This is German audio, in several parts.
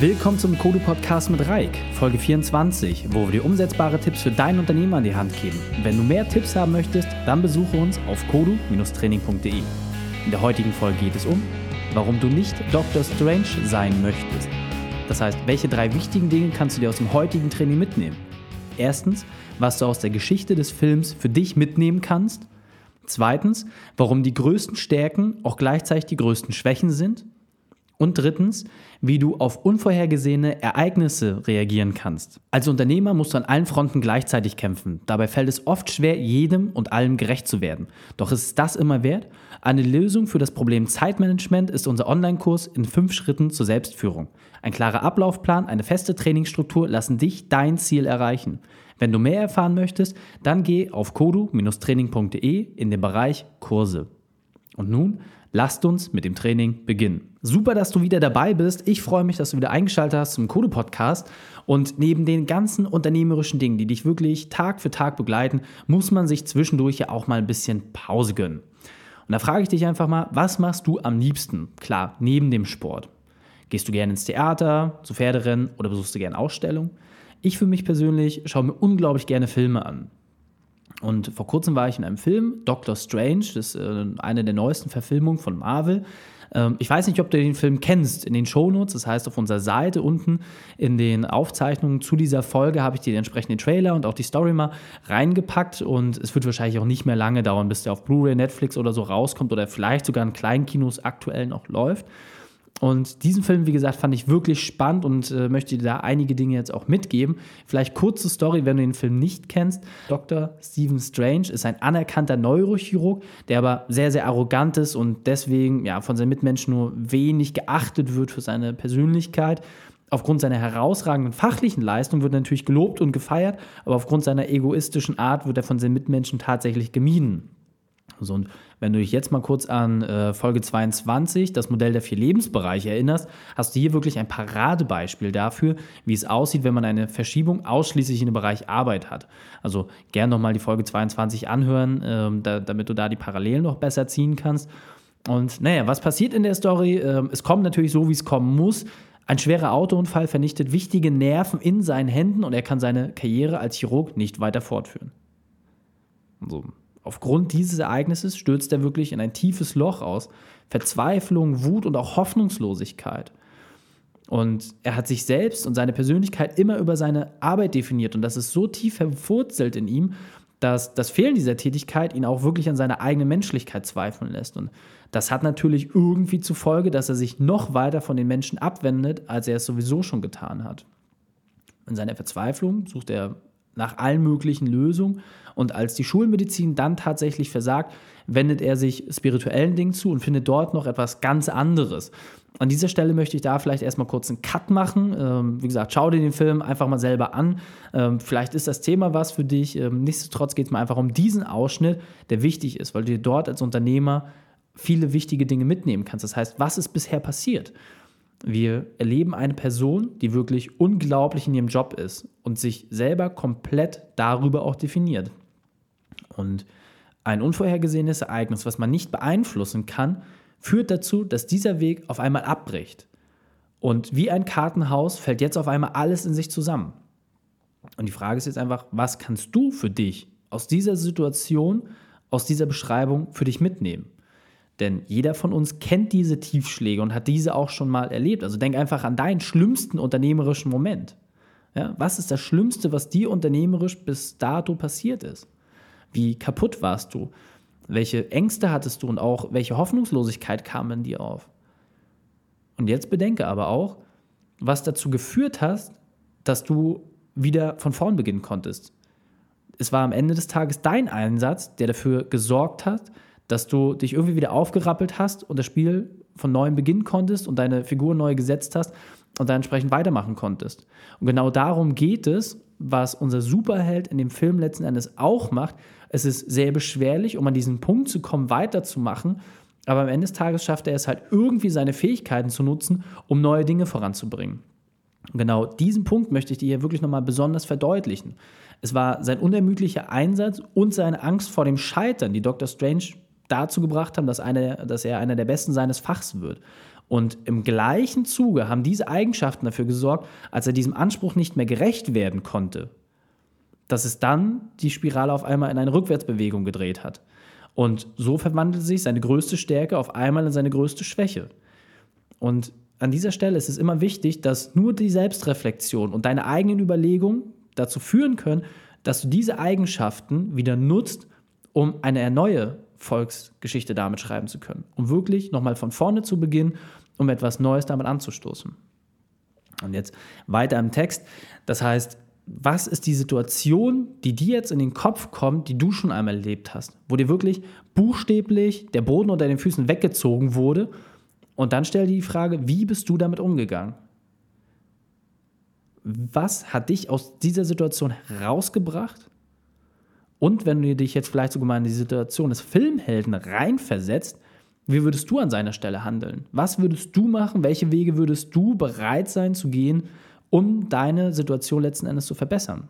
Willkommen zum Kodu Podcast mit Reik, Folge 24, wo wir dir umsetzbare Tipps für dein Unternehmen an die Hand geben. Wenn du mehr Tipps haben möchtest, dann besuche uns auf kodu-training.de. In der heutigen Folge geht es um, warum du nicht Dr. Strange sein möchtest. Das heißt, welche drei wichtigen Dinge kannst du dir aus dem heutigen Training mitnehmen? Erstens, was du aus der Geschichte des Films für dich mitnehmen kannst. Zweitens, warum die größten Stärken auch gleichzeitig die größten Schwächen sind. Und drittens, wie du auf unvorhergesehene Ereignisse reagieren kannst. Als Unternehmer musst du an allen Fronten gleichzeitig kämpfen. Dabei fällt es oft schwer, jedem und allem gerecht zu werden. Doch ist das immer wert? Eine Lösung für das Problem Zeitmanagement ist unser Online-Kurs in fünf Schritten zur Selbstführung. Ein klarer Ablaufplan, eine feste Trainingsstruktur lassen dich dein Ziel erreichen. Wenn du mehr erfahren möchtest, dann geh auf kodu-training.de in den Bereich Kurse. Und nun lasst uns mit dem Training beginnen. Super, dass du wieder dabei bist. Ich freue mich, dass du wieder eingeschaltet hast zum Code Podcast. Und neben den ganzen unternehmerischen Dingen, die dich wirklich Tag für Tag begleiten, muss man sich zwischendurch ja auch mal ein bisschen Pause gönnen. Und da frage ich dich einfach mal, was machst du am liebsten? Klar, neben dem Sport. Gehst du gerne ins Theater, zu Pferderennen oder besuchst du gerne Ausstellungen? Ich für mich persönlich schaue mir unglaublich gerne Filme an. Und vor kurzem war ich in einem Film, Doctor Strange, das ist äh, eine der neuesten Verfilmungen von Marvel. Ähm, ich weiß nicht, ob du den Film kennst. In den Shownotes, das heißt auf unserer Seite unten in den Aufzeichnungen zu dieser Folge habe ich dir den entsprechenden Trailer und auch die Story mal reingepackt. Und es wird wahrscheinlich auch nicht mehr lange dauern, bis der auf Blu-ray, Netflix oder so rauskommt oder vielleicht sogar in kleinen Kinos aktuell noch läuft. Und diesen Film, wie gesagt, fand ich wirklich spannend und äh, möchte dir da einige Dinge jetzt auch mitgeben. Vielleicht kurze Story, wenn du den Film nicht kennst. Dr. Stephen Strange ist ein anerkannter Neurochirurg, der aber sehr, sehr arrogant ist und deswegen ja, von seinen Mitmenschen nur wenig geachtet wird für seine Persönlichkeit. Aufgrund seiner herausragenden fachlichen Leistung wird er natürlich gelobt und gefeiert, aber aufgrund seiner egoistischen Art wird er von seinen Mitmenschen tatsächlich gemieden. So, und wenn du dich jetzt mal kurz an äh, Folge 22, das Modell der vier Lebensbereiche erinnerst, hast du hier wirklich ein Paradebeispiel dafür, wie es aussieht, wenn man eine Verschiebung ausschließlich in den Bereich Arbeit hat. Also gern nochmal die Folge 22 anhören, äh, da, damit du da die Parallelen noch besser ziehen kannst. Und naja, was passiert in der Story? Äh, es kommt natürlich so, wie es kommen muss. Ein schwerer Autounfall vernichtet wichtige Nerven in seinen Händen und er kann seine Karriere als Chirurg nicht weiter fortführen. So, Aufgrund dieses Ereignisses stürzt er wirklich in ein tiefes Loch aus. Verzweiflung, Wut und auch Hoffnungslosigkeit. Und er hat sich selbst und seine Persönlichkeit immer über seine Arbeit definiert. Und das ist so tief verwurzelt in ihm, dass das Fehlen dieser Tätigkeit ihn auch wirklich an seiner eigenen Menschlichkeit zweifeln lässt. Und das hat natürlich irgendwie zur Folge, dass er sich noch weiter von den Menschen abwendet, als er es sowieso schon getan hat. In seiner Verzweiflung sucht er nach allen möglichen Lösungen. Und als die Schulmedizin dann tatsächlich versagt, wendet er sich spirituellen Dingen zu und findet dort noch etwas ganz anderes. An dieser Stelle möchte ich da vielleicht erstmal kurz einen Cut machen. Ähm, wie gesagt, schau dir den Film einfach mal selber an. Ähm, vielleicht ist das Thema was für dich. Ähm, nichtsdestotrotz geht es mir einfach um diesen Ausschnitt, der wichtig ist, weil du dir dort als Unternehmer viele wichtige Dinge mitnehmen kannst. Das heißt, was ist bisher passiert? Wir erleben eine Person, die wirklich unglaublich in ihrem Job ist und sich selber komplett darüber auch definiert. Und ein unvorhergesehenes Ereignis, was man nicht beeinflussen kann, führt dazu, dass dieser Weg auf einmal abbricht. Und wie ein Kartenhaus fällt jetzt auf einmal alles in sich zusammen. Und die Frage ist jetzt einfach, was kannst du für dich aus dieser Situation, aus dieser Beschreibung für dich mitnehmen? Denn jeder von uns kennt diese Tiefschläge und hat diese auch schon mal erlebt. Also denk einfach an deinen schlimmsten unternehmerischen Moment. Ja, was ist das Schlimmste, was dir unternehmerisch bis dato passiert ist? Wie kaputt warst du? Welche Ängste hattest du und auch welche Hoffnungslosigkeit kam in dir auf? Und jetzt bedenke aber auch, was dazu geführt hat, dass du wieder von vorn beginnen konntest. Es war am Ende des Tages dein Einsatz, der dafür gesorgt hat, dass du dich irgendwie wieder aufgerappelt hast und das Spiel von neuem beginnen konntest und deine Figur neu gesetzt hast und dann entsprechend weitermachen konntest. Und genau darum geht es, was unser Superheld in dem Film letzten Endes auch macht. Es ist sehr beschwerlich, um an diesen Punkt zu kommen, weiterzumachen. Aber am Ende des Tages schafft er es halt irgendwie, seine Fähigkeiten zu nutzen, um neue Dinge voranzubringen. Und genau diesen Punkt möchte ich dir hier wirklich nochmal besonders verdeutlichen. Es war sein unermüdlicher Einsatz und seine Angst vor dem Scheitern, die Dr. Strange dazu gebracht haben, dass, eine, dass er einer der Besten seines Fachs wird. Und im gleichen Zuge haben diese Eigenschaften dafür gesorgt, als er diesem Anspruch nicht mehr gerecht werden konnte, dass es dann die Spirale auf einmal in eine Rückwärtsbewegung gedreht hat. Und so verwandelt sich seine größte Stärke auf einmal in seine größte Schwäche. Und an dieser Stelle ist es immer wichtig, dass nur die Selbstreflexion und deine eigenen Überlegungen dazu führen können, dass du diese Eigenschaften wieder nutzt, um eine neue Volksgeschichte damit schreiben zu können. Um wirklich nochmal von vorne zu beginnen, um etwas Neues damit anzustoßen. Und jetzt weiter im Text. Das heißt, was ist die Situation, die dir jetzt in den Kopf kommt, die du schon einmal erlebt hast, wo dir wirklich buchstäblich der Boden unter den Füßen weggezogen wurde? Und dann stell dir die Frage, wie bist du damit umgegangen? Was hat dich aus dieser Situation herausgebracht? Und wenn du dich jetzt vielleicht sogar mal in die Situation des Filmhelden reinversetzt, wie würdest du an seiner Stelle handeln? Was würdest du machen? Welche Wege würdest du bereit sein zu gehen, um deine Situation letzten Endes zu verbessern?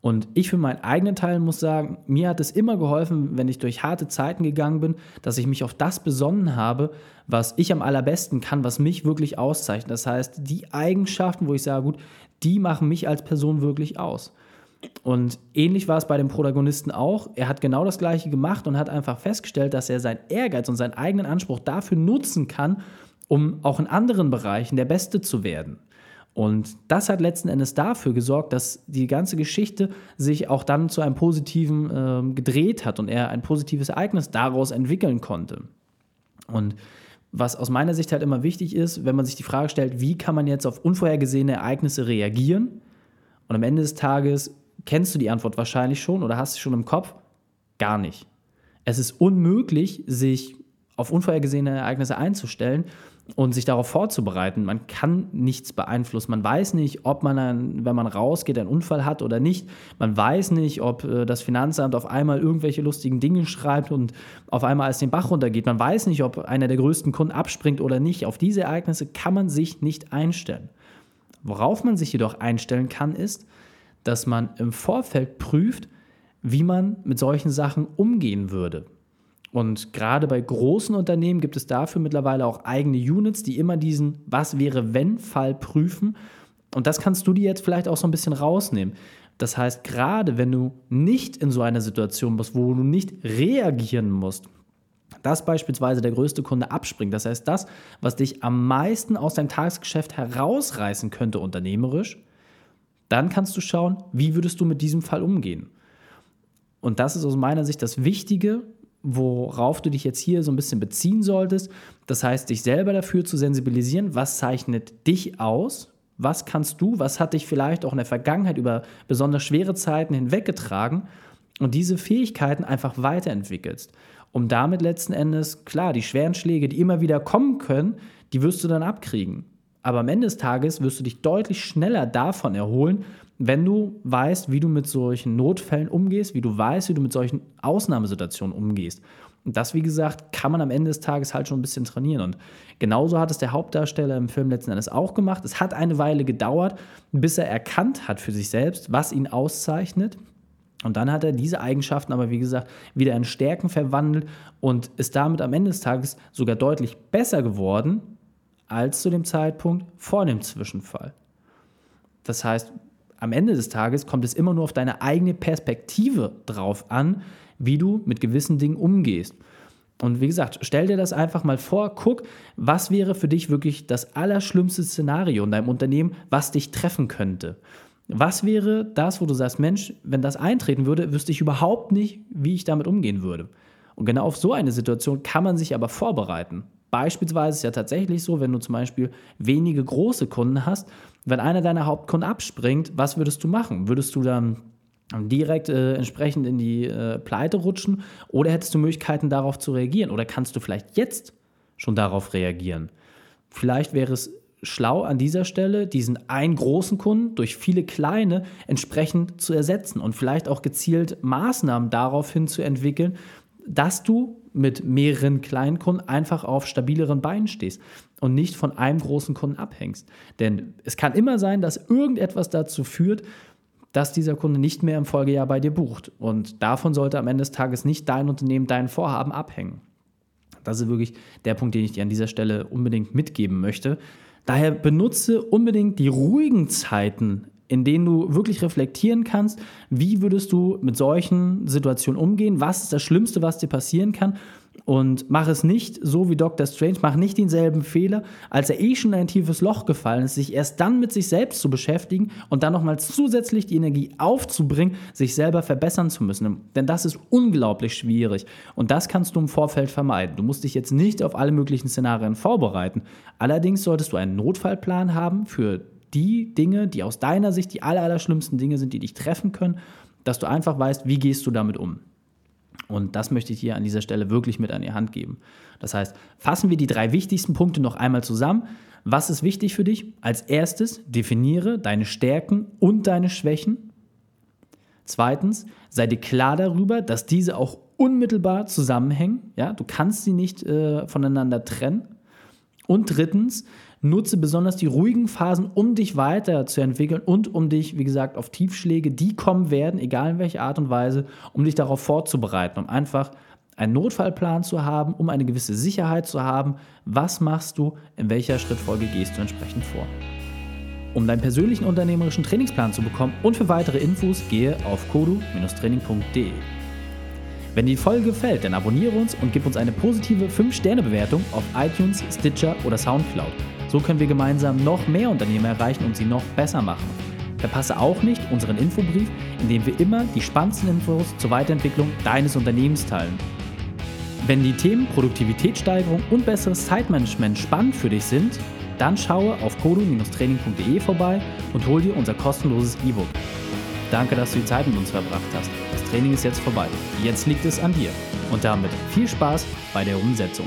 Und ich für meinen eigenen Teil muss sagen, mir hat es immer geholfen, wenn ich durch harte Zeiten gegangen bin, dass ich mich auf das besonnen habe, was ich am allerbesten kann, was mich wirklich auszeichnet. Das heißt, die Eigenschaften, wo ich sage, gut, die machen mich als Person wirklich aus. Und ähnlich war es bei dem Protagonisten auch. Er hat genau das Gleiche gemacht und hat einfach festgestellt, dass er seinen Ehrgeiz und seinen eigenen Anspruch dafür nutzen kann, um auch in anderen Bereichen der Beste zu werden. Und das hat letzten Endes dafür gesorgt, dass die ganze Geschichte sich auch dann zu einem positiven äh, gedreht hat und er ein positives Ereignis daraus entwickeln konnte. Und was aus meiner Sicht halt immer wichtig ist, wenn man sich die Frage stellt, wie kann man jetzt auf unvorhergesehene Ereignisse reagieren? Und am Ende des Tages kennst du die Antwort wahrscheinlich schon oder hast sie schon im Kopf? Gar nicht. Es ist unmöglich, sich auf unvorhergesehene Ereignisse einzustellen und sich darauf vorzubereiten. Man kann nichts beeinflussen. Man weiß nicht, ob man, dann, wenn man rausgeht, einen Unfall hat oder nicht. Man weiß nicht, ob äh, das Finanzamt auf einmal irgendwelche lustigen Dinge schreibt und auf einmal als den Bach runtergeht. Man weiß nicht, ob einer der größten Kunden abspringt oder nicht. Auf diese Ereignisse kann man sich nicht einstellen. Worauf man sich jedoch einstellen kann, ist, dass man im Vorfeld prüft, wie man mit solchen Sachen umgehen würde. Und gerade bei großen Unternehmen gibt es dafür mittlerweile auch eigene Units, die immer diesen Was wäre wenn Fall prüfen. Und das kannst du dir jetzt vielleicht auch so ein bisschen rausnehmen. Das heißt, gerade wenn du nicht in so einer Situation bist, wo du nicht reagieren musst, dass beispielsweise der größte Kunde abspringt, das heißt das, was dich am meisten aus deinem Tagesgeschäft herausreißen könnte unternehmerisch, dann kannst du schauen, wie würdest du mit diesem Fall umgehen. Und das ist aus meiner Sicht das Wichtige, worauf du dich jetzt hier so ein bisschen beziehen solltest. Das heißt, dich selber dafür zu sensibilisieren, was zeichnet dich aus, was kannst du, was hat dich vielleicht auch in der Vergangenheit über besonders schwere Zeiten hinweggetragen und diese Fähigkeiten einfach weiterentwickelst, um damit letzten Endes, klar, die schweren Schläge, die immer wieder kommen können, die wirst du dann abkriegen. Aber am Ende des Tages wirst du dich deutlich schneller davon erholen, wenn du weißt, wie du mit solchen Notfällen umgehst, wie du weißt, wie du mit solchen Ausnahmesituationen umgehst. Und das, wie gesagt, kann man am Ende des Tages halt schon ein bisschen trainieren. Und genauso hat es der Hauptdarsteller im Film letzten Endes auch gemacht. Es hat eine Weile gedauert, bis er erkannt hat für sich selbst, was ihn auszeichnet. Und dann hat er diese Eigenschaften aber, wie gesagt, wieder in Stärken verwandelt und ist damit am Ende des Tages sogar deutlich besser geworden als zu dem Zeitpunkt vor dem Zwischenfall. Das heißt, am Ende des Tages kommt es immer nur auf deine eigene Perspektive drauf an, wie du mit gewissen Dingen umgehst. Und wie gesagt, stell dir das einfach mal vor, guck, was wäre für dich wirklich das allerschlimmste Szenario in deinem Unternehmen, was dich treffen könnte. Was wäre das, wo du sagst, Mensch, wenn das eintreten würde, wüsste ich überhaupt nicht, wie ich damit umgehen würde. Und genau auf so eine Situation kann man sich aber vorbereiten. Beispielsweise ist ja tatsächlich so, wenn du zum Beispiel wenige große Kunden hast, wenn einer deiner Hauptkunden abspringt, was würdest du machen? Würdest du dann direkt äh, entsprechend in die äh, Pleite rutschen oder hättest du Möglichkeiten darauf zu reagieren oder kannst du vielleicht jetzt schon darauf reagieren? Vielleicht wäre es schlau an dieser Stelle, diesen einen großen Kunden durch viele kleine entsprechend zu ersetzen und vielleicht auch gezielt Maßnahmen daraufhin zu entwickeln, dass du mit mehreren kleinen Kunden einfach auf stabileren Beinen stehst und nicht von einem großen Kunden abhängst. Denn es kann immer sein, dass irgendetwas dazu führt, dass dieser Kunde nicht mehr im Folgejahr bei dir bucht. Und davon sollte am Ende des Tages nicht dein Unternehmen, dein Vorhaben abhängen. Das ist wirklich der Punkt, den ich dir an dieser Stelle unbedingt mitgeben möchte. Daher benutze unbedingt die ruhigen Zeiten in denen du wirklich reflektieren kannst, wie würdest du mit solchen Situationen umgehen, was ist das Schlimmste, was dir passieren kann und mach es nicht so wie Dr. Strange, mach nicht denselben Fehler, als er eh schon in ein tiefes Loch gefallen ist, sich erst dann mit sich selbst zu beschäftigen und dann nochmal zusätzlich die Energie aufzubringen, sich selber verbessern zu müssen. Denn das ist unglaublich schwierig und das kannst du im Vorfeld vermeiden. Du musst dich jetzt nicht auf alle möglichen Szenarien vorbereiten. Allerdings solltest du einen Notfallplan haben für die Dinge, die aus deiner Sicht die aller, aller schlimmsten Dinge sind, die dich treffen können, dass du einfach weißt, wie gehst du damit um. Und das möchte ich dir an dieser Stelle wirklich mit an die Hand geben. Das heißt, fassen wir die drei wichtigsten Punkte noch einmal zusammen. Was ist wichtig für dich? Als erstes, definiere deine Stärken und deine Schwächen. Zweitens, sei dir klar darüber, dass diese auch unmittelbar zusammenhängen. Ja, du kannst sie nicht äh, voneinander trennen. Und drittens, Nutze besonders die ruhigen Phasen, um dich weiterzuentwickeln und um dich, wie gesagt, auf Tiefschläge, die kommen werden, egal in welcher Art und Weise, um dich darauf vorzubereiten, um einfach einen Notfallplan zu haben, um eine gewisse Sicherheit zu haben. Was machst du, in welcher Schrittfolge gehst du entsprechend vor? Um deinen persönlichen unternehmerischen Trainingsplan zu bekommen und für weitere Infos gehe auf kodu-training.de. Wenn die Folge gefällt, dann abonniere uns und gib uns eine positive 5-Sterne-Bewertung auf iTunes, Stitcher oder Soundcloud. So können wir gemeinsam noch mehr Unternehmen erreichen und sie noch besser machen. Verpasse auch nicht unseren Infobrief, in dem wir immer die spannendsten Infos zur Weiterentwicklung deines Unternehmens teilen. Wenn die Themen Produktivitätssteigerung und besseres Zeitmanagement spannend für dich sind, dann schaue auf kodu-training.de vorbei und hol dir unser kostenloses E-Book. Danke, dass du die Zeit mit uns verbracht hast. Das Training ist jetzt vorbei. Jetzt liegt es an dir. Und damit viel Spaß bei der Umsetzung.